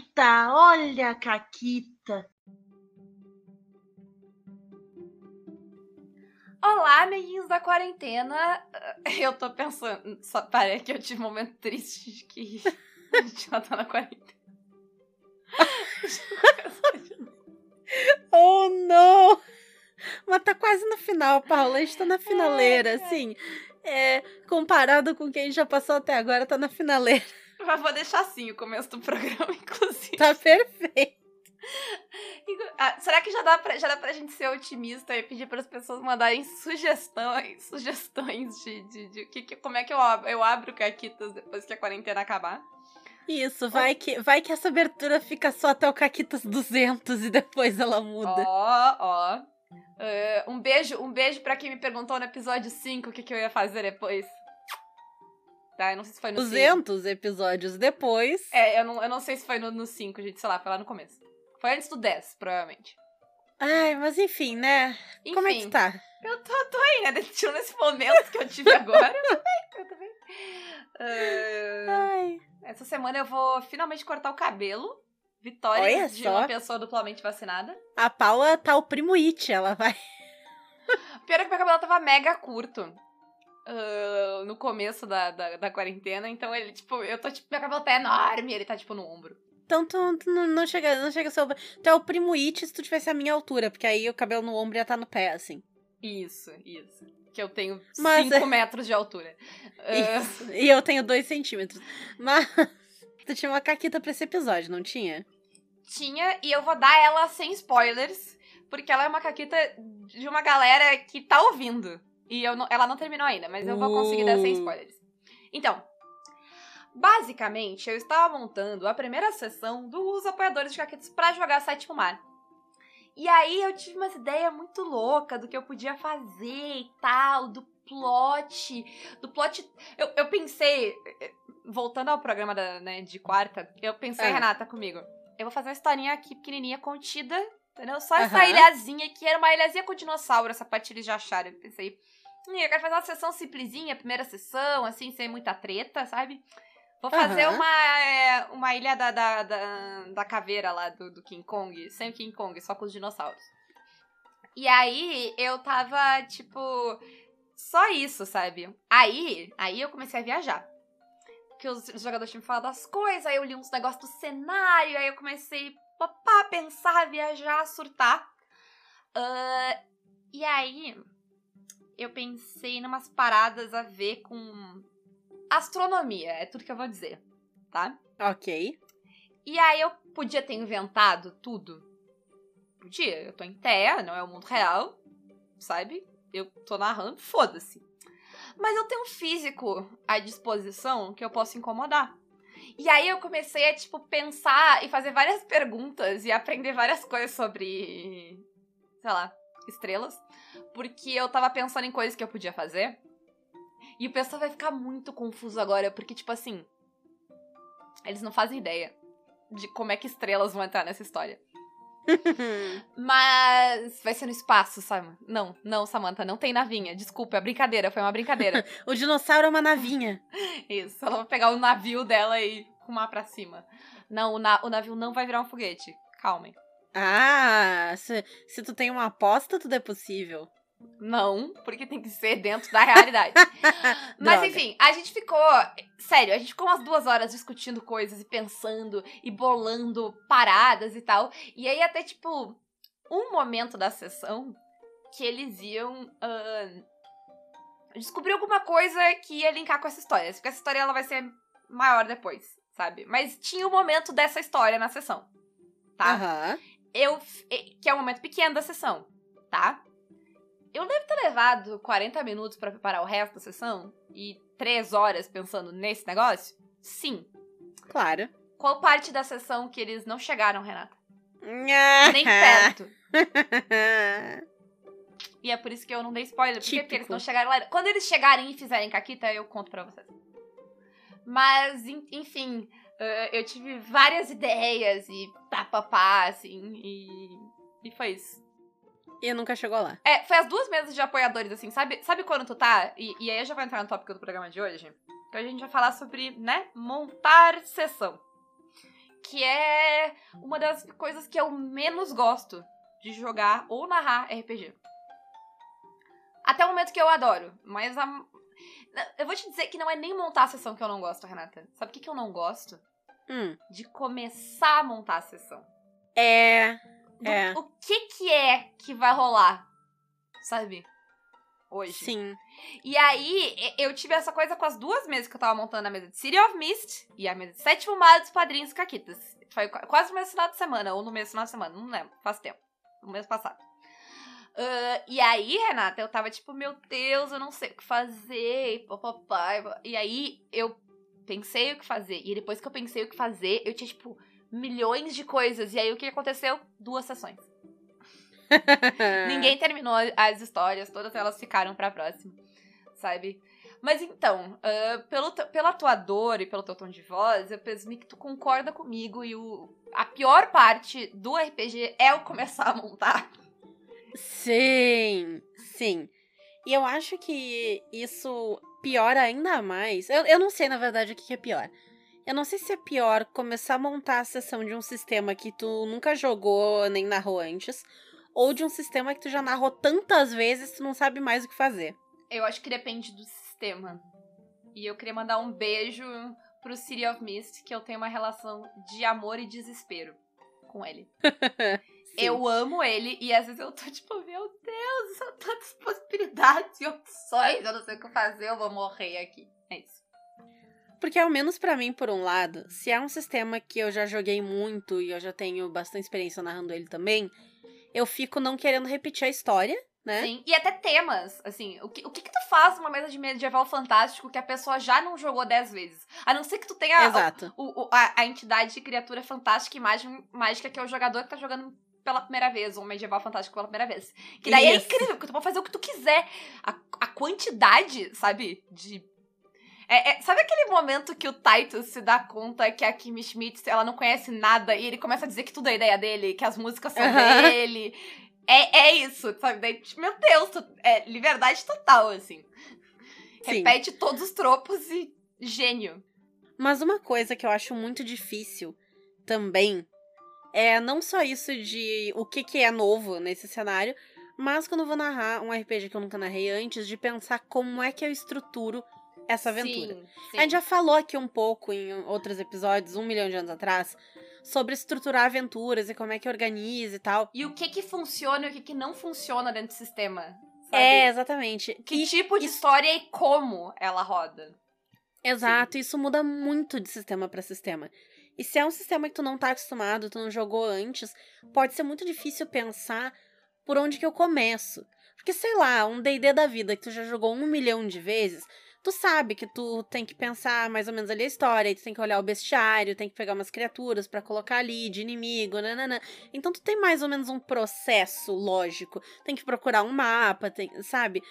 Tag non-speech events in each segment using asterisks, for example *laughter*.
Caquita, olha a Caquita. Olá, amiguinhos da quarentena. *laughs* Eu tô pensando. Só parei que eu tive um momento triste de que a gente já tá na quarentena. *laughs* oh, não! Mas tá quase no final, Paula. A gente tá na finaleira, assim. É, comparado com quem já passou até agora, tá na finaleira. *laughs* Mas vou deixar assim o começo do programa, *laughs* inclusive. Tá perfeito. Ah, será que já dá, pra, já dá pra gente ser otimista e pedir para as pessoas mandarem sugestões, *laughs* sugestões de, de, de, de, de como é que eu, eu abro Caquitas depois que a quarentena acabar? Isso, vai que, vai que essa abertura fica só até o Caquitas 200 e depois ela muda. Ó, ó. Uh, um beijo, um beijo para quem me perguntou no episódio 5 o que, que eu ia fazer depois. Tá, eu não sei se foi no 200 5. episódios depois. É, eu não, eu não sei se foi no 5, gente, sei lá, foi lá no começo. Foi antes do 10, provavelmente. Ai, mas enfim, né? Enfim, Como é que tá? Eu tô, tô aí, né? Tirando esse momento que eu tive agora, eu tô bem, eu tô bem. Uh, Ai. Essa semana eu vou finalmente cortar o cabelo. Vitória Olha de só. uma pessoa duplamente vacinada. A Paula tá o primo It, ela vai. Pior é que meu cabelo tava mega curto. Uh, no começo da, da, da, quarentena, então ele, tipo, eu tô, tipo, meu cabelo tá enorme, ele tá, tipo, no ombro. Então tu, tu não, não, chega, não chega a ser. Tu é o primo It se tu tivesse a minha altura, porque aí o cabelo no ombro ia estar tá no pé, assim. Isso, isso. Que eu tenho 5 é... metros de altura. *laughs* Isso. Uh... E eu tenho 2 centímetros. Mas *laughs* tu tinha uma caquita pra esse episódio, não tinha? Tinha, e eu vou dar ela sem spoilers, porque ela é uma caquita de uma galera que tá ouvindo. E eu não, ela não terminou ainda, mas eu vou conseguir dar sem uh. spoilers. Então, basicamente, eu estava montando a primeira sessão dos apoiadores de caquetas para jogar Sétimo Mar. E aí eu tive umas ideias muito loucas do que eu podia fazer e tal, do plot, do plot. Eu, eu pensei, voltando ao programa da, né, de quarta, eu pensei, é. Renata, comigo, eu vou fazer uma historinha aqui pequenininha, contida, entendeu? Só essa uhum. ilhazinha que era uma ilhazinha com dinossauro, essa parte eles já acharam. Eu pensei, eu quero fazer uma sessão simplesinha, primeira sessão, assim, sem muita treta, sabe? Vou fazer uhum. uma, é, uma ilha da, da, da, da, caveira lá do, do King Kong, sem o King Kong, só com os dinossauros. E aí eu tava, tipo, só isso, sabe? Aí, aí eu comecei a viajar. Que os, jogadores tinham falado as coisas, aí eu li uns negócios do cenário, aí eu comecei a pensar, viajar, surtar. Uh, e aí eu pensei em umas paradas a ver com astronomia, é tudo que eu vou dizer, tá? Ok. E aí eu podia ter inventado tudo. Podia, eu tô em terra, não é o mundo real, sabe? Eu tô narrando, foda-se. Mas eu tenho um físico à disposição que eu posso incomodar. E aí eu comecei a, tipo, pensar e fazer várias perguntas e aprender várias coisas sobre, sei lá, estrelas. Porque eu tava pensando em coisas que eu podia fazer e o pessoal vai ficar muito confuso agora, porque, tipo assim. Eles não fazem ideia de como é que estrelas vão entrar nessa história. *laughs* Mas vai ser no espaço, sabe? Não, não, Samantha, não tem navinha. Desculpa, é brincadeira, foi uma brincadeira. *laughs* o dinossauro é uma navinha. *laughs* Isso, ela vai pegar o navio dela e rumar pra cima. Não, o, na o navio não vai virar um foguete. Calmem. Ah, se, se tu tem uma aposta, tudo é possível. Não, porque tem que ser dentro da realidade. *laughs* Mas enfim, a gente ficou. Sério, a gente ficou umas duas horas discutindo coisas e pensando e bolando paradas e tal. E aí, até tipo, um momento da sessão que eles iam. Uh, descobrir alguma coisa que ia linkar com essa história. Porque essa história ela vai ser maior depois, sabe? Mas tinha um momento dessa história na sessão, tá? Uhum. Eu. Que é um momento pequeno da sessão, tá? Eu devo ter levado 40 minutos para preparar o resto da sessão e 3 horas pensando nesse negócio? Sim. Claro. Qual parte da sessão que eles não chegaram, Renata? *laughs* Nem perto. *laughs* e é por isso que eu não dei spoiler. Por Porque eles não chegaram lá. Quando eles chegarem e fizerem caquita, eu conto pra vocês. Mas, enfim, eu tive várias ideias e papapá, assim, e, e foi isso. E nunca chegou lá. É, foi as duas mesas de apoiadores, assim, sabe? Sabe quando tu tá? E, e aí já vai entrar no tópico do programa de hoje. Que a gente vai falar sobre, né, montar sessão. que é uma das coisas que eu menos gosto de jogar ou narrar RPG. Até o momento que eu adoro, mas a... eu vou te dizer que não é nem montar a sessão que eu não gosto, Renata. Sabe o que, que eu não gosto? Hum. De começar a montar a sessão. É. Do- É. O que que é que vai rolar, sabe? Hoje. Sim. E aí, eu tive essa coisa com as duas mesas que eu tava montando a mesa de City of Mist e a mesa de Sétimo Mar dos Padrinhos Caquitas. Foi qu- quase no mesmo final de semana, ou no mesmo final de semana, não lembro, faz tempo. No mês passado. Ah, e aí, Renata, eu tava tipo, meu Deus, eu não sei o que fazer, e papai. E aí, eu pensei o que fazer. E depois que eu pensei o que fazer, eu tinha, tipo, milhões de coisas. E aí, o que aconteceu? Duas sessões. *laughs* Ninguém terminou as histórias, todas elas ficaram pra próxima, sabe? Mas então, ah, pelo, te- pelo atuador e pelo teu tom de voz, eu presumi que tu concorda comigo e o, a pior parte do RPG é o começar a montar. Sim, sim. E eu acho que isso piora ainda mais. Eu, eu não sei, na verdade, o que que é pior. Eu não sei se é pior começar a montar a sessão de um sistema que tu nunca jogou nem narrou antes, ou de um sistema que tu já narrou tantas vezes que tu não sabe mais o que fazer. Eu acho que depende do sistema. E eu queria mandar um beijo pro City of Mist, que eu tenho uma relação de amor e desespero com ele. *laughs* Eu amo ele e às vezes eu tô tipo, meu Deus, são tantas possibilidades e opções, eu não sei o que fazer, eu vou morrer aqui. É isso. Porque, ao menos pra mim, por um lado, se é um sistema que eu já joguei muito e eu já tenho bastante experiência narrando ele também, eu fico não querendo repetir a história, né? Sim. E até temas, assim, o que, o que que tu faz numa mesa de medieval fantástico que a pessoa já não jogou dez vezes? A não ser que tu tenha Exato. o, o- a, a entidade de criatura fantástica e mágica que é o jogador que tá jogando pela primeira vez, ou medieval fantástico pela primeira vez. Que daí é Isso. incrível, porque tu pode fazer o que tu quiser. A, a quantidade, sabe, de... É, é- sabe aquele momento que o Titus se dá conta que a Kimi Schmidt, ela não conhece nada e ele começa a dizer que tudo é ideia dele, que as músicas são Aham. dele. É, é isso, sabe? Daí, meu Deus, é liberdade total, assim. Sim. Repete todos os tropos e gênio. Mas uma coisa que eu acho muito difícil também é não só isso de o que, que é novo nesse cenário, mas quando eu vou narrar um RPG que eu nunca narrei antes, de pensar como é que eu estruturo essa aventura. Sim, sim. A gente já falou aqui um pouco em outros episódios, um milhão de anos atrás, sobre estruturar aventuras e como é que organiza e tal. E o que que funciona e o que que não funciona dentro do sistema. Sabe? É, exatamente. Que E- tipo de isso- história e como ela roda. Exato, isso muda muito de sistema pra sistema. E se é um sistema que tu não tá acostumado, tu não jogou antes, pode ser muito difícil pensar por onde que eu começo. Porque, sei lá, um D&D da vida que tu já jogou um milhão de vezes, tu sabe que tu tem que pensar mais ou menos ali a história, tu tem que olhar o bestiário, tem que pegar umas criaturas pra colocar ali, de inimigo, nananã. Então tu tem mais ou menos um processo lógico. Tem que procurar um mapa, tem, sabe?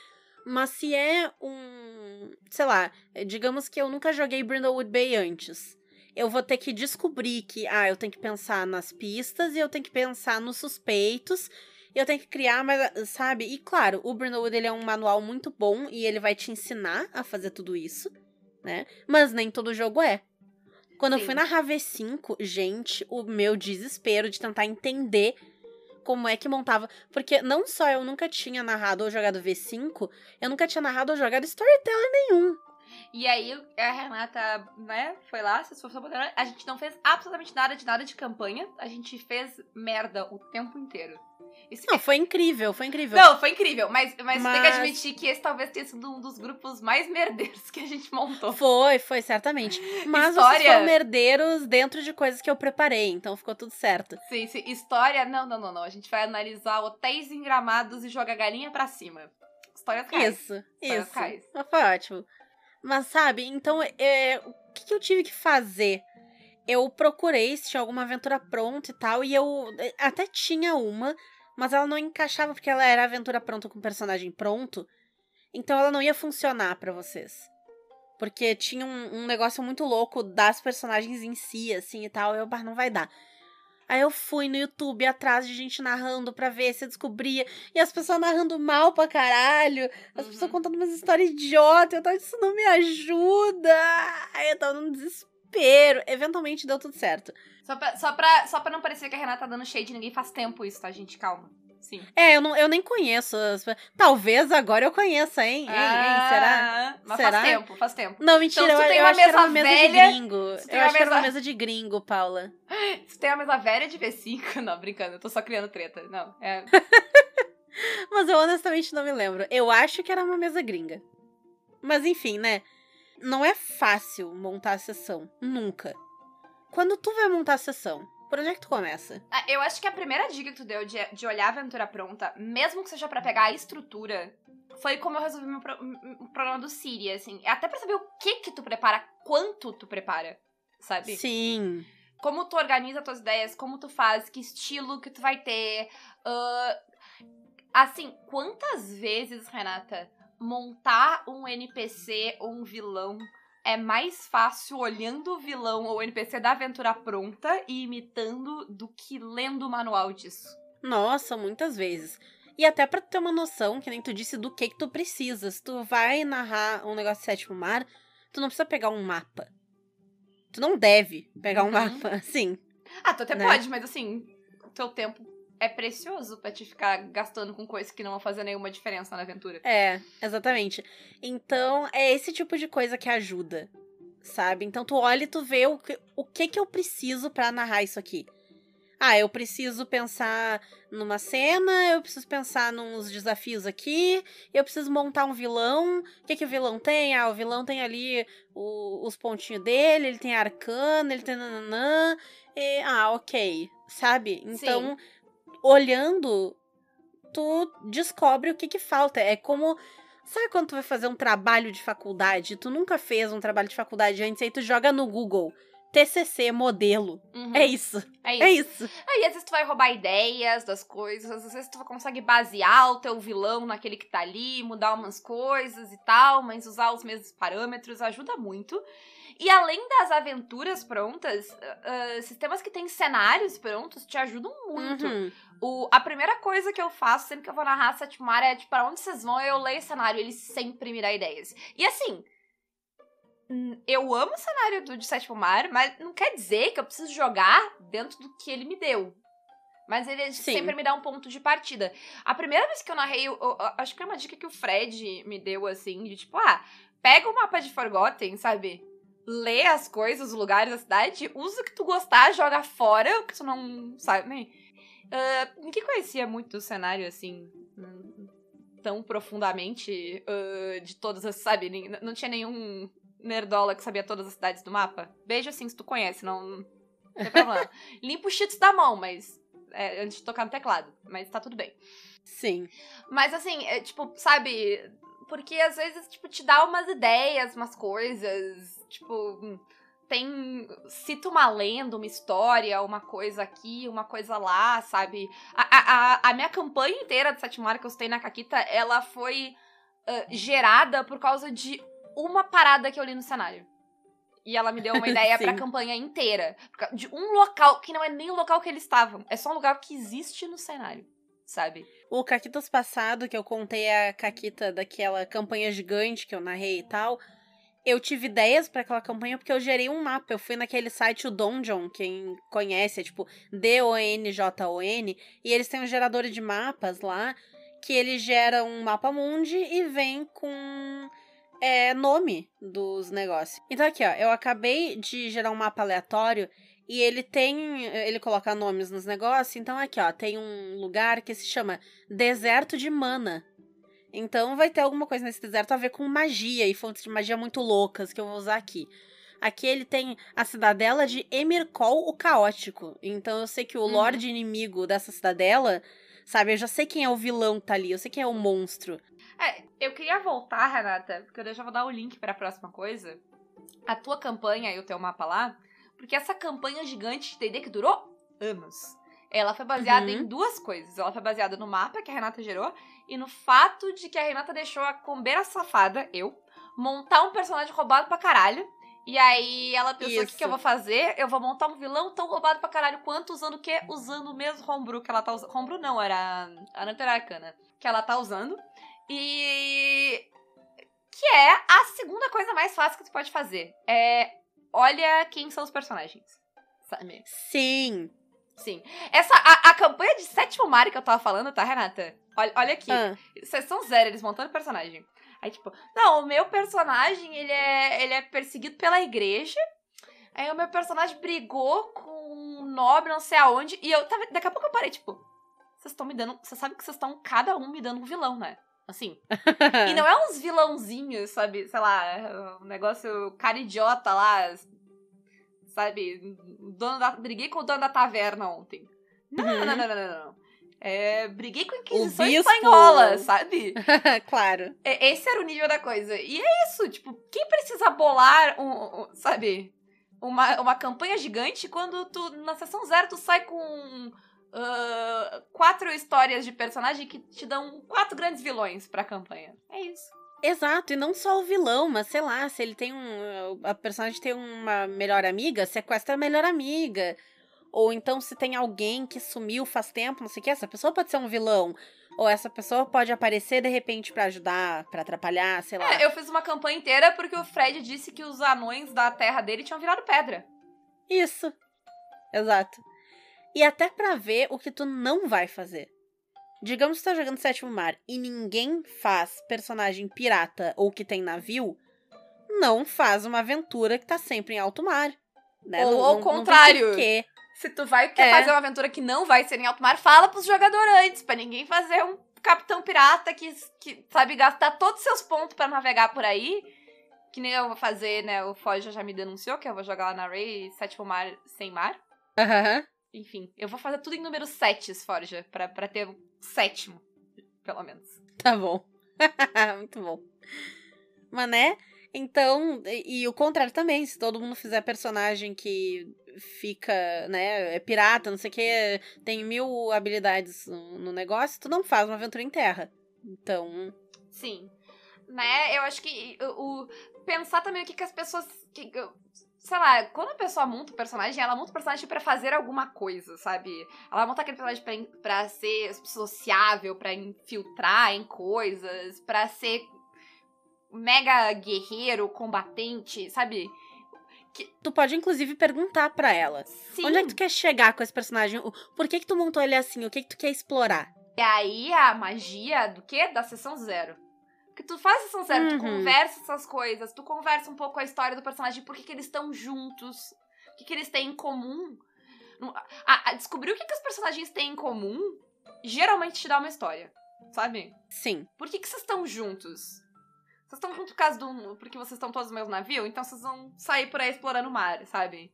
Mas se é um, sei lá, digamos que eu nunca joguei Brindlewood Bay antes. Eu vou ter que descobrir que, ah, eu tenho que pensar nas pistas e eu tenho que pensar nos suspeitos. E eu tenho que criar, mas, sabe? E claro, o Brindlewood ele é um manual muito bom e ele vai te ensinar a fazer tudo isso, né? Mas nem todo jogo é. Quando eu Sim. fui na V5, gente, o meu desespero de tentar entender como é que montava. Porque não só eu nunca tinha narrado ou jogado V5, eu nunca tinha narrado ou jogado storytelling nenhum. E aí a Renata, né, foi lá, se esforçou pra. A gente não fez absolutamente nada de nada de campanha. A gente fez merda o tempo inteiro. Isso Não, foi incrível, foi incrível. Não, foi incrível, mas, mas, tem que Mas- admitir que esse talvez tenha sido um dos grupos mais merdeiros que a gente montou. Foi, foi, certamente. *laughs* Mas História- vocês foram herdeiros dentro de coisas que eu preparei, então ficou tudo certo. Sim, sim. História, não, não, não, não. A gente vai analisar hotéis engramados e jogar galinha pra cima. História reais. Isso, Histórias isso. Mas Foi ótimo. Mas sabe, então, é, o que, que eu tive que fazer? Eu procurei se tinha alguma aventura pronta e tal, e eu eh, até tinha uma, mas ela não encaixava porque ela era aventura pronta com personagem pronto, então ela não ia funcionar pra vocês. Porque tinha um, um negócio muito louco das personagens em si, assim e tal, eu, bah, não vai dar. Aí eu fui no YouTube atrás de gente narrando pra ver se eu descobria. E as pessoas narrando mal pra caralho. As Uhum. pessoas contando umas histórias idiotas. Eu tava, isso não me ajuda. Aí eu tava num desespero. Eventualmente deu tudo certo. Só pra, só, pra, só pra não parecer que a Renata tá dando shade, ninguém faz tempo isso, tá, gente? Calma. Sim. É, eu, não, eu nem conheço. as- Talvez agora eu conheça, hein? Hein, hein? Será? Ah, Mas Será? faz tempo, faz tempo. Não, mentira, Então, tu eu, tem eu uma acho que era uma mesa mesa velha, de gringo. Eu acho que era uma mesa- mesa de gringo, Paula. *laughs* Você tem uma mesa velha de V5? *laughs* Não, brincando, eu tô só criando treta. Não, é. *laughs* Mas eu honestamente não me lembro. Eu acho que era uma mesa gringa. Mas enfim, né? Não é fácil montar a sessão. Nunca. Quando tu vai montar a sessão, por onde é que tu começa? Ah, Eu acho que a primeira dica que tu deu de, de olhar a aventura pronta, mesmo que seja pra pegar a estrutura, foi como eu resolvi meu pro- o problema do Siri, assim. Até pra saber o que que tu prepara, quanto tu prepara, sabe? Sim. Como tu organiza tuas ideias, como tu faz, que estilo que tu vai ter. ah, assim, quantas vezes, Renata, montar um NPC ou um vilão é mais fácil olhando o vilão ou o NPC da aventura pronta e imitando do que lendo o manual disso? Nossa, muitas vezes. E até pra tu ter uma noção, que nem tu disse, do que que tu precisa. Se tu vai narrar um negócio de sétimo mar, tu não precisa pegar um mapa. Tu não deve pegar um Uhum. mapa, *laughs* assim. Ah, tu até Né? pode, mas assim, o teu tempo é precioso pra te ficar gastando com coisas que não vão fazer nenhuma diferença na aventura. É, exatamente. Então, é esse tipo de coisa que ajuda, sabe? Então, tu olha e tu vê o que, o que que eu preciso pra narrar isso aqui. Ah, eu preciso pensar numa cena, eu preciso pensar nos desafios aqui, eu preciso montar um vilão. O que que o vilão tem? Ah, o vilão tem ali o- os pontinhos dele, ele tem arcana, ele tem nananã. E, ah, ok, sabe? Então, olhando tu descobre o que que falta. É como. Sabe quando tu vai fazer um trabalho de faculdade? Tu nunca fez um trabalho de faculdade antes, aí tu joga no Google. TCC modelo. Uhum. É isso. É isso. É isso. Aí às vezes tu vai roubar ideias das coisas, às vezes tu consegue basear o teu vilão naquele que tá ali, mudar umas coisas e tal, mas usar os mesmos parâmetros ajuda muito. E além das aventuras prontas, ah, sistemas que têm cenários prontos te ajudam muito. Uhum. O, a primeira coisa que eu faço sempre que eu vou narrar Sétimo Mar é, tipo, pra onde vocês vão, eu leio o cenário, ele sempre me dá ideias. E assim, eu amo o cenário do de Sétimo Mar, mas não quer dizer que eu preciso jogar dentro do que ele me deu. Mas ele Sim. sempre me dá um ponto de partida. A primeira vez que eu narrei, eu- eu- acho que é uma dica que o Fred me deu, assim, de tipo, ah, pega o mapa de Forgotten, sabe? Lê as coisas, os lugares da cidade, usa o que tu gostar, joga fora o que tu não sabe. né? Ah, ninguém conhecia muito o cenário, assim, tão profundamente ah, de todas as, sabe? Nem- Não tinha nenhum nerdola que sabia todas as cidades do mapa. Beijo assim se tu conhece, não, não tem problema. *laughs* Limpa os cheats da mão, mas. é, antes de tocar no teclado, mas tá tudo bem. Sim. Mas assim, é, tipo, sabe? Porque às vezes, tipo, te dá umas ideias, umas coisas. Tipo, tem. Cita uma lenda, uma história, uma coisa aqui, uma coisa lá, sabe? A, a, a- minha campanha inteira de Sétimo Mar que eu citei na Caquita, ela foi ah, gerada por causa de uma parada que eu li no cenário. E ela me deu uma *laughs* ideia pra campanha inteira. De um local que não é nem o local que eles estavam. É só um lugar que existe no cenário, sabe? O Caquitas passado, que eu contei a Caquita daquela campanha gigante que eu narrei e tal, eu tive ideias pra aquela campanha porque eu gerei um mapa. Eu fui naquele site, o Donjon, quem conhece, é tipo D-O-N-J-O-N, e eles têm um gerador de mapas lá, que ele gera um mapa mundi e vem com é, nome dos negócios. Então aqui, ó, eu acabei de gerar um mapa aleatório e ele tem. Ele coloca nomes nos negócios. Então, aqui, ó, tem um lugar que se chama Deserto de Mana. Então, vai ter alguma coisa nesse deserto a ver com magia e fontes de magia muito loucas que eu vou usar aqui. Aqui ele tem a cidadela de Emirkol o Caótico. Então, eu sei que o Uhum. lorde inimigo dessa cidadela, sabe? Eu já sei quem é o vilão que tá ali, eu sei quem é o monstro. É, eu queria voltar, Renata, porque eu já vou dar o link pra próxima coisa. A tua campanha e o teu mapa lá, porque essa campanha gigante de D&D que durou anos. Ela foi baseada Uhum. em duas coisas. Ela foi baseada no mapa que a Renata gerou e no fato de que a Renata deixou a combeira safada, eu, montar um personagem roubado pra caralho. E aí ela pensou, o que, que eu vou fazer? Eu vou montar um vilão tão roubado pra caralho quanto, usando o quê? Usando o mesmo homebrew que ela tá usando. Homebrew não, era a Nanter Arcana. Que ela tá usando. E... Que é a segunda coisa mais fácil que tu pode fazer. É olha quem são os personagens. Sabe? Sim. Sim. Essa, a, a campanha de sétimo Mario que eu tava falando, tá, Renata? Olha, olha aqui. Ah, Sessão zero, eles montando personagem. Aí, tipo, não, o meu personagem, ele é, ele é perseguido pela igreja. Aí o meu personagem brigou com um nobre, não sei aonde. E eu tava. Daqui a pouco eu parei, tipo, vocês estão me dando. Vocês sabem que vocês estão, cada um, me dando um vilão, né? Assim. *laughs* E não é uns vilãozinhos, sabe? Sei lá, um negócio cara idiota lá. Sabe? Dono da, briguei com o dono da taverna ontem. Não, Uhum. não, não, não, não, não. É, briguei com a Inquisição. Espanhola, sabe? *laughs* claro. É, Esse era o nível da coisa. E é isso, tipo, quem precisa bolar um, um- sabe, uma, uma campanha gigante quando tu, na sessão zero, tu sai com ah, quatro histórias de personagem que te dão quatro grandes vilões pra campanha. É isso. Exato, e não só o vilão, mas sei lá, se ele tem um. A personagem tem uma melhor amiga, sequestra a melhor amiga. Ou então se tem alguém que sumiu faz tempo, não sei o que, essa pessoa pode ser um vilão. Ou essa pessoa pode aparecer de repente pra ajudar, pra atrapalhar, sei lá. É, eu fiz uma campanha inteira porque o Fred disse que os anões da terra dele tinham virado pedra. Isso. Exato. E até pra ver o que tu não vai fazer. Digamos que tu tá jogando Sétimo Mar e ninguém faz personagem pirata ou que tem navio, não faz uma aventura que tá sempre em alto mar. Né? Ou não, ao não- não contrário. porquê. Se tu vai quer É. fazer uma aventura que não vai ser em alto mar, fala pros jogadores antes, pra ninguém fazer um capitão pirata que, que sabe gastar todos os seus pontos pra navegar por aí. Que nem eu vou fazer, né? O Foja já me denunciou que eu vou jogar lá na Ray sétimo mar sem mar. Aham. Enfim, eu vou fazer tudo em número 7, Forja, pra, pra ter o sétimo, pelo menos. Tá bom. *laughs* Muito bom. Mas né? Então, e, e o contrário também, se todo mundo fizer personagem que fica, né, é pirata, não sei o que, tem mil habilidades no, no negócio, tu não faz uma aventura em terra. Então, Sim. Né? Eu acho que o, o- pensar também o que, que as pessoas. Que, sei lá, quando a pessoa monta o personagem, ela monta o personagem pra fazer alguma coisa, sabe? Ela monta aquele personagem pra, pra ser sociável, pra infiltrar em coisas, pra ser mega guerreiro, combatente, sabe? tu pode inclusive perguntar pra ela. Sim. Onde é que tu quer chegar com esse personagem? Por que que tu montou ele assim? O que que tu quer explorar? E aí a magia do quê? Da sessão zero. Porque tu faz sessão zero, tu Uhum. conversa essas coisas, tu conversa um pouco a história do personagem, por que, que eles estão juntos, o que, que eles têm em comum. Descobrir o que, que os personagens têm em comum geralmente te dá uma história, sabe? Sim. Por que, que vocês estão juntos? Vocês estão juntos por causa do. Porque vocês estão todos no mesmo navio? Então vocês vão sair por aí explorando o mar, sabe?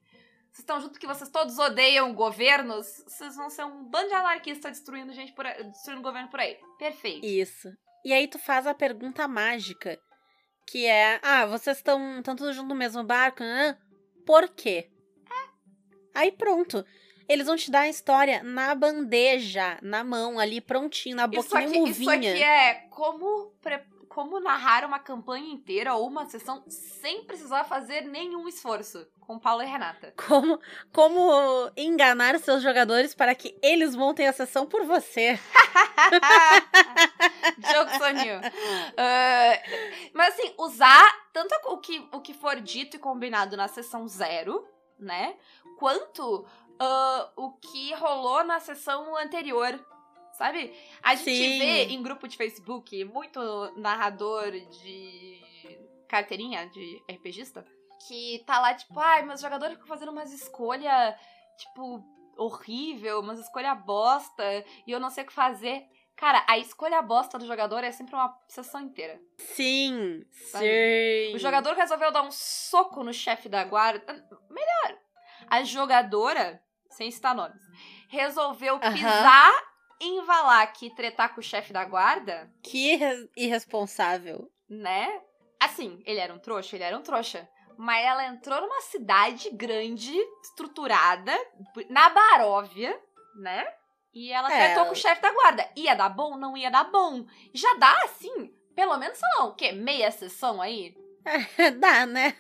Vocês estão juntos porque vocês todos odeiam governos? Vocês vão ser um bando de anarquistas destruindo gente por aí, destruindo o governo por aí. Perfeito. Isso. E aí tu faz a pergunta mágica, que é: "Ah, vocês estão tão todos juntos no mesmo barco, né? Por quê?" Aí pronto. Eles vão te dar a história na bandeja, na mão, ali prontinho, na Isso boquinha aqui, isso muvinha. aqui é como, como narrar uma campanha inteira ou uma sessão sem precisar fazer nenhum esforço. Com Paulo e Renata. Como, como enganar seus jogadores para que eles montem a sessão por você. *laughs* Jokes on you. Ah, mas assim, usar tanto o que, o que for dito e combinado na sessão zero, né? Quanto ah, o que rolou na sessão anterior. Sabe? A gente Sim. vê em grupo de Facebook muito narrador de carteirinha de RPGista que tá lá, tipo, ai, meus jogadores ficam fazendo umas escolhas, tipo, horrível, umas escolhas bosta, e eu não sei o que fazer. Cara, a escolha bosta do jogador é sempre uma sessão inteira. Sim, Sabe? sim. O jogador resolveu dar um soco no chefe da guarda. Melhor, a jogadora, sem citar nomes, resolveu pisar em Valak e tretar com o chefe da guarda, Que irre- irresponsável. né? Assim, ele era um trouxa, ele era um trouxa. Mas ela entrou numa cidade grande, estruturada, na Baróvia, né? E ela É. tretou com o chefe da guarda. Ia dar bom? Não ia dar bom. Já dá, assim, pelo menos, sei lá, o quê? Meia sessão aí? *laughs* Dá, né?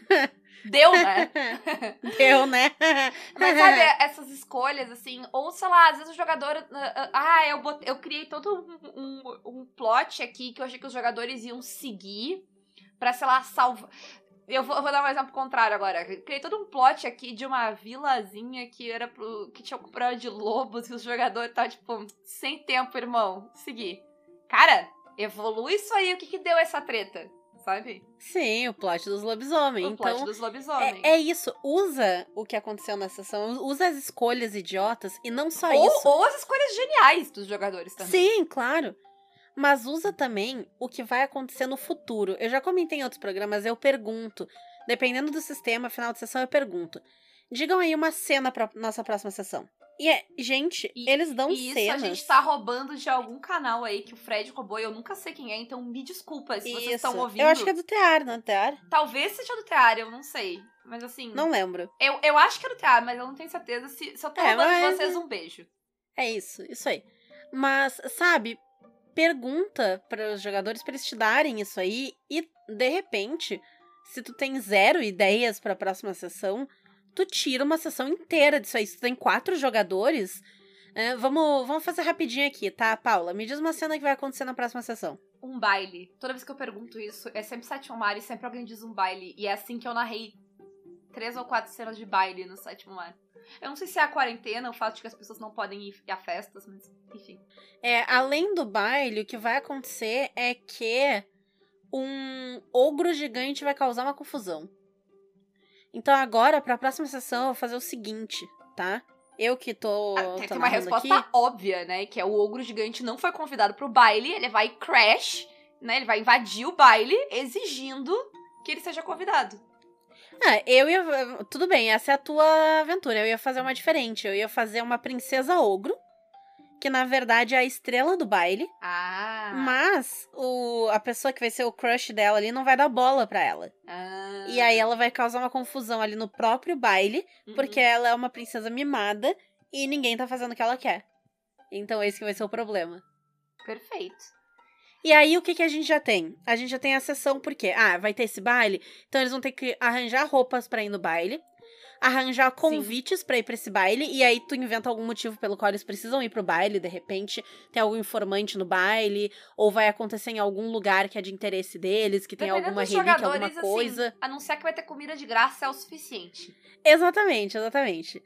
Deu, né? *laughs* Deu, né? *laughs* Mas sabe, essas escolhas, assim, ou sei lá, às vezes o jogador. ah, ah, Ah, eu, botei, eu criei todo um, um, um plot aqui que eu achei que os jogadores iam seguir pra, sei lá, salvar. Eu vou, eu vou dar um exemplo contrário agora. Eu Criei todo um plot aqui de uma vilazinha que era pro. que tinha problema de lobos e os jogadores estavam, tipo, sem tempo, irmão. Seguir. Cara, evolui isso aí. O que que deu essa treta? Sabe? Sim, o plot dos lobisomens. O plot então, dos lobisomens. é, é isso. Usa o que aconteceu na sessão. Usa as escolhas idiotas e não só ou, isso. ou as escolhas geniais dos jogadores também. Sim, claro. Mas usa também o que vai acontecer no futuro. Eu já comentei em outros programas, eu pergunto. Dependendo do sistema, final de sessão, eu pergunto. Digam aí uma cena pra nossa próxima sessão. E é, gente, E- eles dão E isso cenas. a gente tá roubando de algum canal aí que o Fred roubou e eu nunca sei quem é, então me desculpa se vocês Isso. estão ouvindo. Eu acho que é do Tear, não é do Tear? Talvez seja do Tear, eu não sei. Mas assim. Não lembro. Eu, eu acho que é do Tear, mas eu não tenho certeza. Se, se eu tô É, roubando de mas- vocês, um beijo. É isso, isso aí. Mas, sabe, pergunta para os jogadores para eles te darem isso aí e, de repente, se tu tem zero ideias para a próxima sessão, tu tira uma sessão inteira disso aí. Se tu tem quatro jogadores, é, vamos, vamos fazer rapidinho aqui, tá, Paula? Me diz uma cena que vai acontecer na próxima sessão. Um baile. Toda vez que eu pergunto isso, é sempre sétimo mar e sempre alguém diz um baile. E é assim que eu narrei três ou quatro cenas de baile no sétimo mar. Eu não sei se é a quarentena, o fato de que as pessoas não podem ir a festas, mas enfim. É, além do baile, o que vai acontecer é que um ogro gigante vai causar uma confusão. Então agora, pra próxima sessão, eu vou fazer o seguinte, tá? Eu que tô. Ah, tem, tô tem uma resposta aqui. óbvia, né? Que é o ogro gigante não foi convidado pro baile, ele vai crash, né? Ele vai invadir o baile, exigindo que ele seja convidado. Ah, eu ia. Tudo bem, essa é a tua aventura. Eu ia fazer uma diferente. Eu ia fazer uma princesa ogro, que na verdade é a estrela do baile. Ah. Mas o, a pessoa que vai ser o crush dela ali não vai dar bola pra ela. Ah. E aí ela vai causar uma confusão ali no próprio baile. Uhum. Porque ela é uma princesa mimada e ninguém tá fazendo o que ela quer. Então esse que vai ser o problema. Perfeito. E aí o que, que a gente já tem? A gente já tem a sessão porque, ah, vai ter esse baile, então eles vão ter que arranjar roupas pra ir no baile, arranjar convites pra ir pra esse baile, e aí tu inventa algum motivo pelo qual eles precisam ir pro baile, de repente tem algum informante no baile, ou vai acontecer em algum lugar que é de interesse deles, que tem Dependendo alguma relíquia, alguma jogadores, coisa. Assim, anunciar que vai ter comida de graça é o suficiente. Exatamente, exatamente.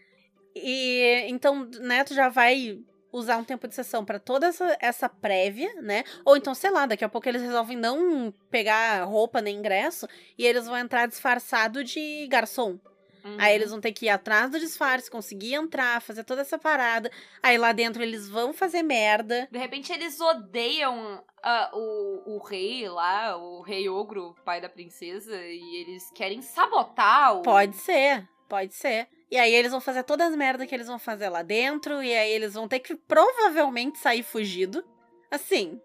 E então, né, tu já vai usar um tempo de sessão pra toda essa, essa prévia, né? Ou então, sei lá, daqui a pouco eles resolvem não pegar roupa nem ingresso e eles vão entrar disfarçado de garçom. Uhum. Aí eles vão ter que ir atrás do disfarce, conseguir entrar, fazer toda essa parada. Aí lá dentro eles vão fazer merda. De repente eles odeiam ah, o, o rei lá, o rei ogro, pai da princesa, e eles querem sabotar o. Pode ser, pode ser. E aí eles vão fazer todas as merdas que eles vão fazer lá dentro, e aí eles vão ter que provavelmente sair fugido. Assim,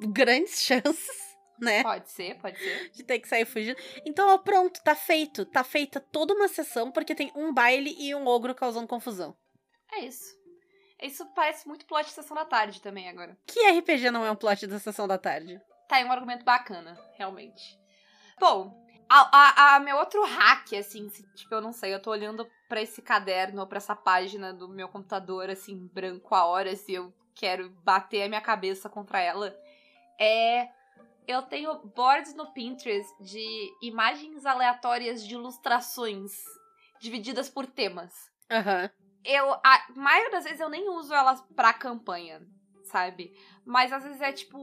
grandes *laughs* chances, né? Pode ser, pode ser. De ter que sair fugido. Então, ó, pronto, tá feito. Tá feita toda uma sessão, porque tem um baile e um ogro causando confusão. É isso. Isso parece muito plot de sessão da tarde também agora. Que RPG não é um plot da sessão da tarde? Tá aí um argumento bacana, realmente. Bom, a, a, a meu outro hack, assim, tipo, eu não sei, eu tô olhando pra esse caderno ou pra essa página do meu computador, assim, branco a horas e eu quero bater a minha cabeça contra ela. É. Eu tenho boards no Pinterest de imagens aleatórias de ilustrações divididas por temas Aham. eu, a maioria das vezes eu nem uso elas pra campanha, sabe? Mas às vezes é tipo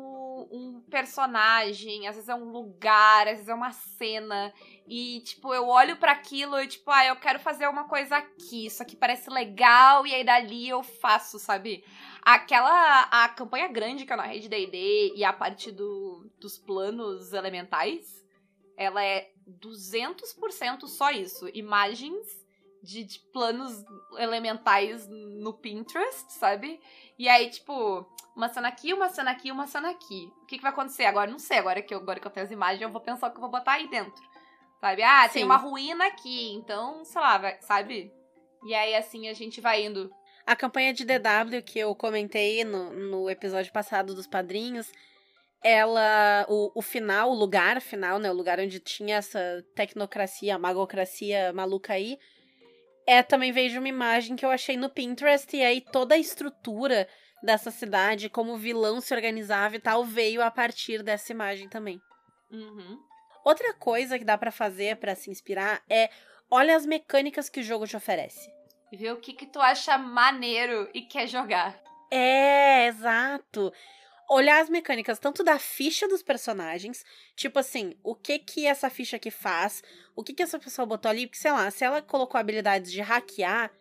um personagem, às vezes é um lugar, às vezes é uma cena. E, tipo, eu olho pra aquilo e, tipo, ah, eu quero fazer uma coisa aqui. Isso aqui parece legal, e aí dali eu faço, sabe? Aquela. A campanha grande que eu narrei de DD e a parte do, dos planos elementais, ela é 200% só isso. Imagens de, de planos elementais no Pinterest, sabe? E aí, tipo, uma cena aqui, uma cena aqui, uma cena aqui. O que, que vai acontecer agora? Não sei. Agora que, eu, agora que eu tenho as imagens, eu vou pensar o que eu vou botar aí dentro. Sabe? Ah, tem Sim. uma ruína aqui, então, sei lá, vai- sabe? E aí, assim, a gente vai indo. A campanha de DW que eu comentei no, no episódio passado dos padrinhos, ela. O, o final, o lugar final, né? O lugar onde tinha essa tecnocracia, magocracia maluca aí. É também vejo uma imagem que eu achei no Pinterest, e aí toda a estrutura dessa cidade, como o vilão se organizava e tal, veio a partir dessa imagem também. Uhum. Outra coisa que dá pra fazer pra se inspirar é olha as mecânicas que o jogo te oferece. Vê o que, que tu acha maneiro e quer jogar. É, exato. Olhar as mecânicas tanto da ficha dos personagens, tipo assim, o que que essa ficha aqui faz, o que que essa pessoa botou ali, porque sei lá, se ela colocou habilidades de hackear,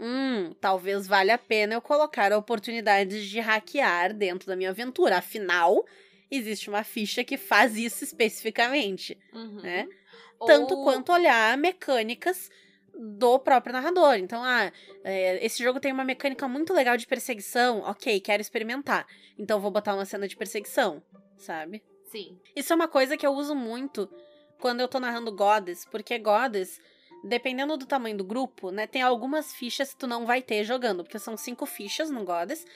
hum, talvez valha a pena eu colocar oportunidades de hackear dentro da minha aventura. Afinal, existe uma ficha que faz isso especificamente, Uhum. né? Tanto Ou- quanto olhar mecânicas do próprio narrador. Então, ah, é, esse jogo tem uma mecânica muito legal de perseguição. Ok, quero experimentar. Então vou botar uma cena de perseguição, sabe? Sim. Isso é uma coisa que eu uso muito quando eu tô narrando Goddess, porque Goddess, dependendo do tamanho do grupo, né, tem algumas fichas que tu não vai ter jogando, porque são cinco fichas no Goddess.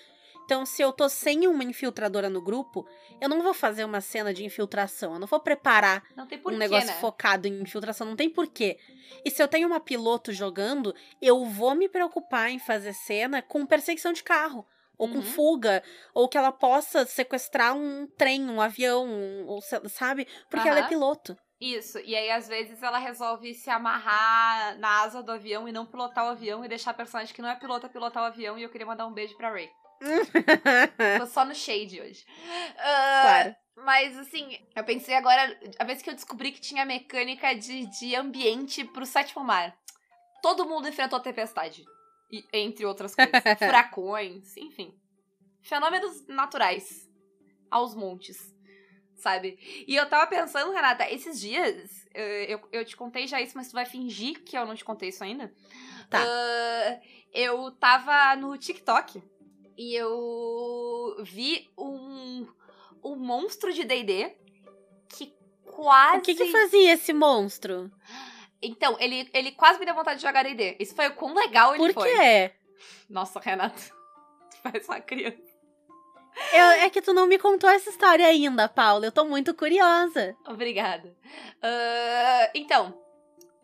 Então, se eu tô sem uma infiltradora no grupo, eu não vou fazer uma cena de infiltração, eu não vou preparar Não porquê, um negócio né? focado em infiltração, não tem porquê. E se eu tenho uma piloto jogando, eu vou me preocupar em fazer cena com perseguição de carro. Ou com Uhum. fuga, ou que ela possa sequestrar um trem, um avião, um- ou sabe? Porque ela é piloto. Isso, e aí às vezes ela resolve se amarrar na asa do avião e não pilotar o avião e deixar a personagem que não é piloto pilotar o avião e eu queria mandar um beijo pra Ray. *laughs* Tô só no shade hoje. Ah, claro. Mas assim, eu pensei agora, a vez que eu descobri que tinha mecânica de, de ambiente pro sétimo mar. Todo mundo enfrentou a tempestade. E- entre outras coisas. *laughs* Furacões, enfim. Fenômenos naturais. Aos montes. Sabe? E eu tava pensando, Renata, esses dias, eh, eu, eu te contei já isso, mas tu vai fingir que eu não te contei isso ainda. Tá. Ah, eu tava no TikTok e eu vi um, um monstro de D&D que quase... O que que fazia esse monstro? Então, ele, ele quase me deu vontade de jogar D&D. Isso foi o quão legal ele Por foi. quê? Nossa, Renata, *laughs* tu parece uma criança. Eu- é que tu não me contou essa história ainda, Paula. Eu tô muito curiosa. Obrigada. Ah, então,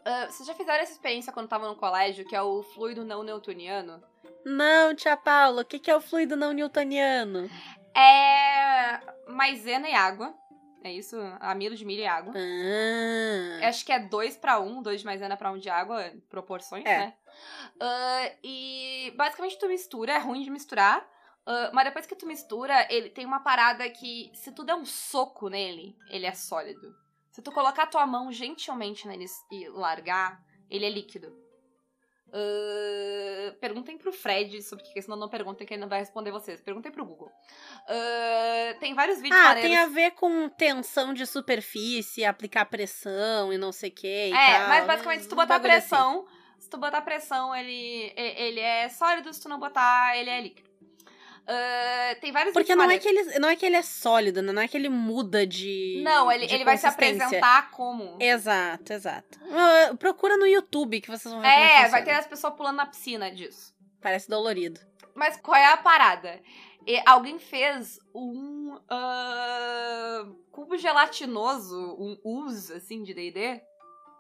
ah, vocês já fizeram essa experiência quando estavam no colégio, que é o fluido não newtoniano? Não, tia Paula, o que que é o fluido não newtoniano? É maisena e água. É isso? Amido de milho e água. Ah. Acho que é 2 pra 1, 2 de maisena pra 1 um de água, proporções, É. né? Ah, e basicamente tu mistura, é ruim de misturar. ah, mas depois que tu mistura, ele tem uma parada que, se tu der um soco nele, ele é sólido. Se tu colocar tua mão gentilmente nele e largar, ele é líquido. Ah, perguntem pro Fred sobre o que, senão não perguntem que ele não vai responder vocês. Perguntem pro Google. Ah, tem vários vídeos Ah, maneiros. tem a ver com tensão de superfície, aplicar pressão e não sei o que. É, mas basicamente se tu botar assim. pressão, se tu botar pressão, ele, ele é sólido, se tu não botar, ele é líquido. Ah, tem vários Porque não é, que ele, não é que ele é sólido? Não é que ele muda de. Não, ele, de ele vai se apresentar como. Exato, exato. Ah, procura no YouTube que vocês vão ver É, funciona. vai ter as pessoas pulando na piscina disso. Parece dolorido. Mas qual é a parada? E alguém fez um ah, cubo gelatinoso, um ooze, assim, de D&D,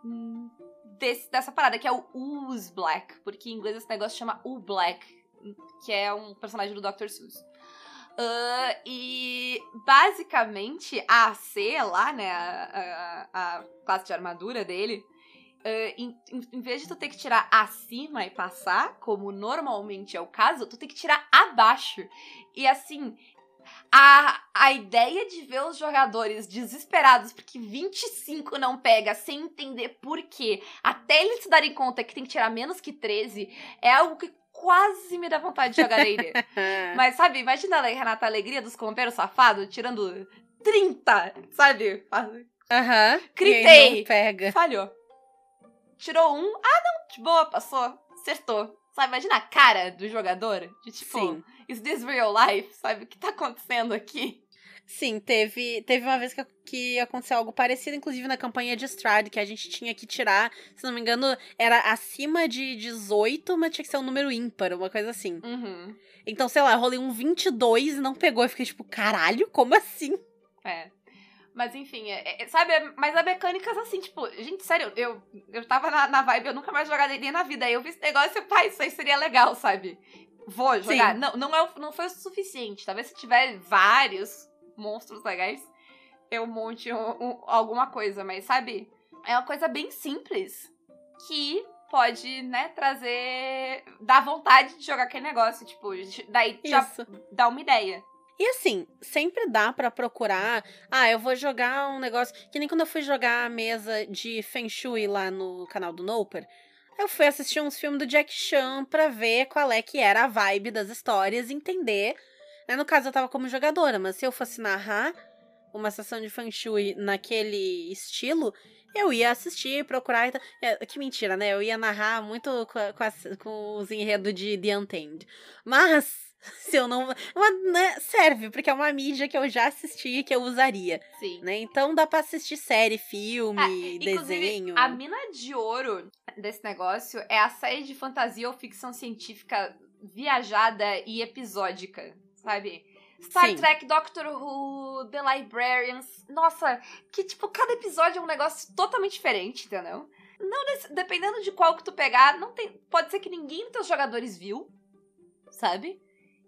hum, desse- dessa parada, que é o Ooze Black, porque em inglês esse negócio chama O Black, que é um personagem do Dr. Seuss. Ah, e basicamente a AC lá, né, a, a- a classe de armadura dele, em, em- em vez de tu ter que tirar acima e passar, como normalmente é o caso, tu tem que tirar abaixo. E assim, a, a ideia de ver os jogadores desesperados porque 25 não pega sem entender por quê, até eles se darem conta que tem que tirar menos que 13, é algo que quase me dá vontade de jogar *laughs* D&D. Mas sabe, imagina, Renata, a alegria dos companheiros safados tirando 30, sabe? Aham. Não pega. Falhou. Tirou um, ah não, de boa, passou, acertou. Sabe, imagina a cara do jogador, de tipo, Sim. is this real life? Sabe, o que tá acontecendo aqui? Sim, teve, teve uma vez que, que aconteceu algo parecido, inclusive na campanha de Stride, que a gente tinha que tirar, se não me engano, era acima de 18, mas tinha que ser um número ímpar, uma coisa assim. Uhum, Então, sei lá, eu rolei um 22 e não pegou. Eu fiquei tipo, caralho, como assim? é. Mas enfim, é- é- sabe, é- mas a mecânicas assim, tipo, gente, sério, eu, eu tava na, na vibe, eu nunca mais jogar D&D na vida, aí eu vi esse negócio e, pai, isso aí seria legal, sabe? Vou jogar. Sim. Não, não, é, não foi o suficiente, talvez se tiver vários monstros legais, eu monte um- um- alguma coisa, mas sabe? É uma coisa bem simples que pode, né, trazer. dar vontade de jogar aquele negócio. Tipo, daí já Isso. dá uma ideia. E assim, sempre dá pra procurar. Ah, eu vou jogar um negócio. Que nem quando eu fui jogar a mesa de Feng Shui lá no canal do Noper. Eu fui assistir uns filmes do Jack Chan pra ver qual é que era a vibe das histórias e entender. Né? No caso, eu tava como jogadora, mas se eu fosse narrar uma sessão de Feng Shui naquele estilo, eu ia assistir, procurar. e. É, que mentira, né? Eu ia narrar muito com, a- com, as- com os enredos de The Untamed. Mas. *laughs* Se eu não. Mas, né, serve, porque é uma mídia que eu já assisti e que eu usaria, Sim. né? Então dá pra assistir série, filme, Inclusive, desenho. a mina de ouro desse negócio é a série de fantasia ou ficção científica viajada e episódica, sabe? Star Sim. Trek, Doctor Who, The Librarians. Nossa, que tipo, cada episódio é um negócio totalmente diferente, entendeu? Não dependendo de qual que tu pegar, não tem, pode ser que ninguém dos teus jogadores viu, sabe?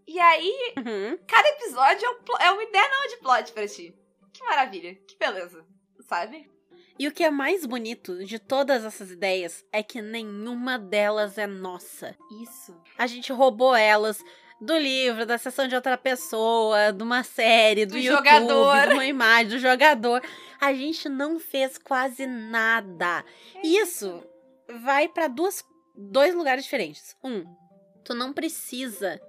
E aí, Uhum. cada episódio é, um é uma ideia nova de plot pra ti. Que maravilha, que beleza, sabe? E o que é mais bonito de todas essas ideias é que nenhuma delas é nossa. Isso. A gente roubou elas do livro, da sessão de outra pessoa, de uma série, do, Do YouTube, jogador. de uma imagem, do jogador. A gente não fez quase nada. Isso vai pra duas, dois lugares diferentes. Um, tu não precisa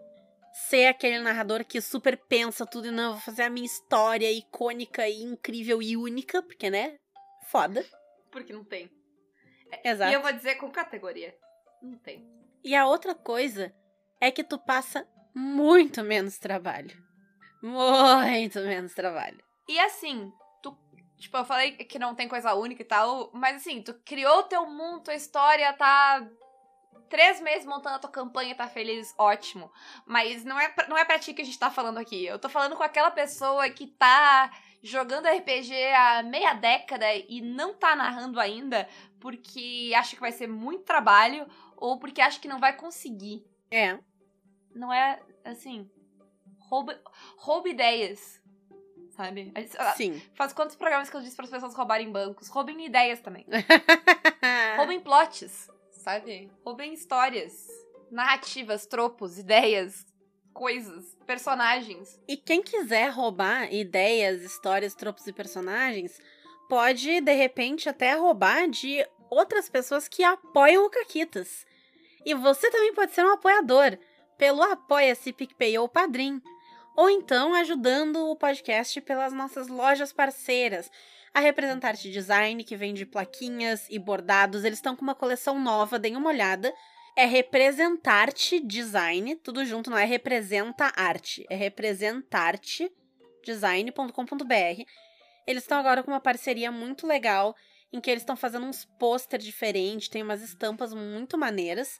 ser aquele narrador que super pensa tudo e não, vou fazer a minha história icônica e incrível e única, porque, né? Foda. Porque não tem. Exato. E eu vou dizer com categoria. Não tem. E a outra coisa é que tu passa muito menos trabalho. Muito menos trabalho. E assim, tu. Tipo, eu falei que não tem coisa única e tal, mas assim, tu criou teu mundo, tua história, tá. Três meses montando a tua campanha, tá feliz, ótimo. Mas não é, pra, não é pra ti que a gente tá falando aqui. Eu tô falando com aquela pessoa que tá jogando RPG há meia década e não tá narrando ainda porque acha que vai ser muito trabalho ou porque acha que não vai conseguir. É. Não é assim. Rouba, rouba ideias. Sabe? Ah, Sim. Faz quantos programas que eu disse para as pessoas roubarem bancos? Roubem ideias também. *laughs* Roubem plots, sabe? Roubem histórias, narrativas, tropos, ideias, coisas, personagens. E quem quiser roubar ideias, histórias, tropos e personagens, pode, de repente, até roubar de outras pessoas que apoiam o Caquitas. E você também pode ser um apoiador pelo Apoia-se PicPay ou Padrim. Ou então ajudando o podcast pelas nossas lojas parceiras. A Representarte Design, que vende plaquinhas e bordados. Eles estão com uma coleção nova, deem uma olhada. É Representarte Design, tudo junto, não é Representa Arte. É representartedesign.com.br. Eles estão agora com uma parceria muito legal, em que eles estão fazendo uns pôster diferentes, tem umas estampas muito maneiras.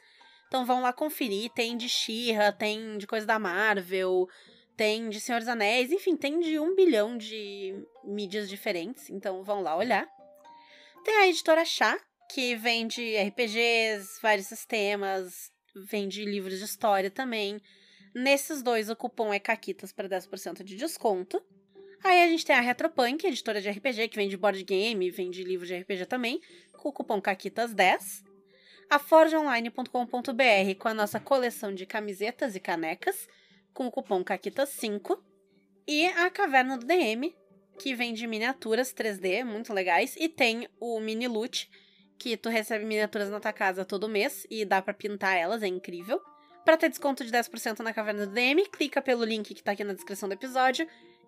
Então vão lá conferir, tem de She-Ra, tem de coisa da Marvel, tem de Senhor dos Anéis, enfim, tem de um bilhão de mídias diferentes, então vão lá olhar. Tem a editora Chá, que vende RPGs, vários sistemas, vende livros de história também. Nesses dois, o cupom é CAQUITAS para 10% de desconto. Aí a gente tem a Retropunk, editora de RPG, que vende board game, vende livro de RPG também, com o cupom CAQUITAS10. A forgeonline.com.br com a nossa coleção de camisetas e canecas, com o cupom CAQUITAS5. E a Caverna do DM, que vende miniaturas 3D muito legais, e tem o Mini Loot, que tu recebe miniaturas na tua casa todo mês e dá pra pintar elas, é incrível. Para ter desconto de 10% na Caverna do DM, clica pelo link que tá aqui na descrição do episódio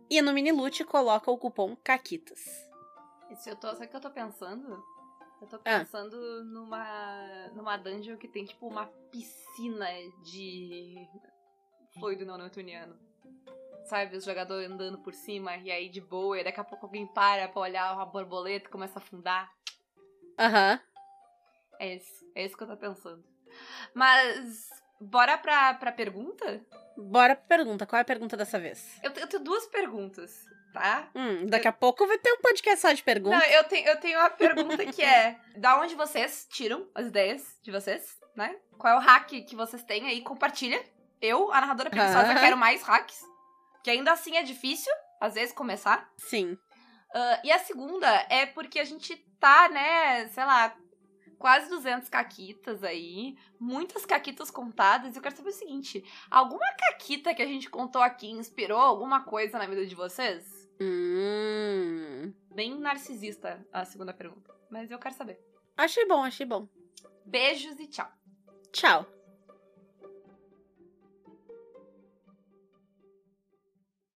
e no Mini Loot coloca o cupom CAQUITAS. Isso eu tô, sabe o que eu tô pensando? Eu tô Ah. pensando numa, numa dungeon que tem, tipo, uma piscina de fluido não newtoniano. Sabe, os jogadores andando por cima e aí de boa, e daqui a pouco alguém para pra olhar uma borboleta e começa a afundar. Aham. É isso, é isso que eu tô pensando. Mas, bora pra, pra pergunta? Bora pra pergunta. Qual é a pergunta dessa vez? Eu, eu tenho duas perguntas, tá? Hum, daqui a pouco vai ter um podcast só de perguntas. Não, eu tenho, eu tenho uma pergunta que é: *laughs* da onde vocês tiram as ideias de vocês, né? Qual é o hack que vocês têm aí? Compartilha. Eu, a narradora preguiçosa, quero mais hacks. Que ainda assim é difícil, às vezes, começar. Sim. Uh, e a segunda é porque a gente tá, né, sei lá, quase 200 caquitas aí, muitas caquitas contadas. E eu quero saber o seguinte: alguma caquita que a gente contou aqui inspirou alguma coisa na vida de vocês? Hum. Bem narcisista a segunda pergunta. Mas eu quero saber. Achei bom, achei bom. Beijos e tchau. Tchau.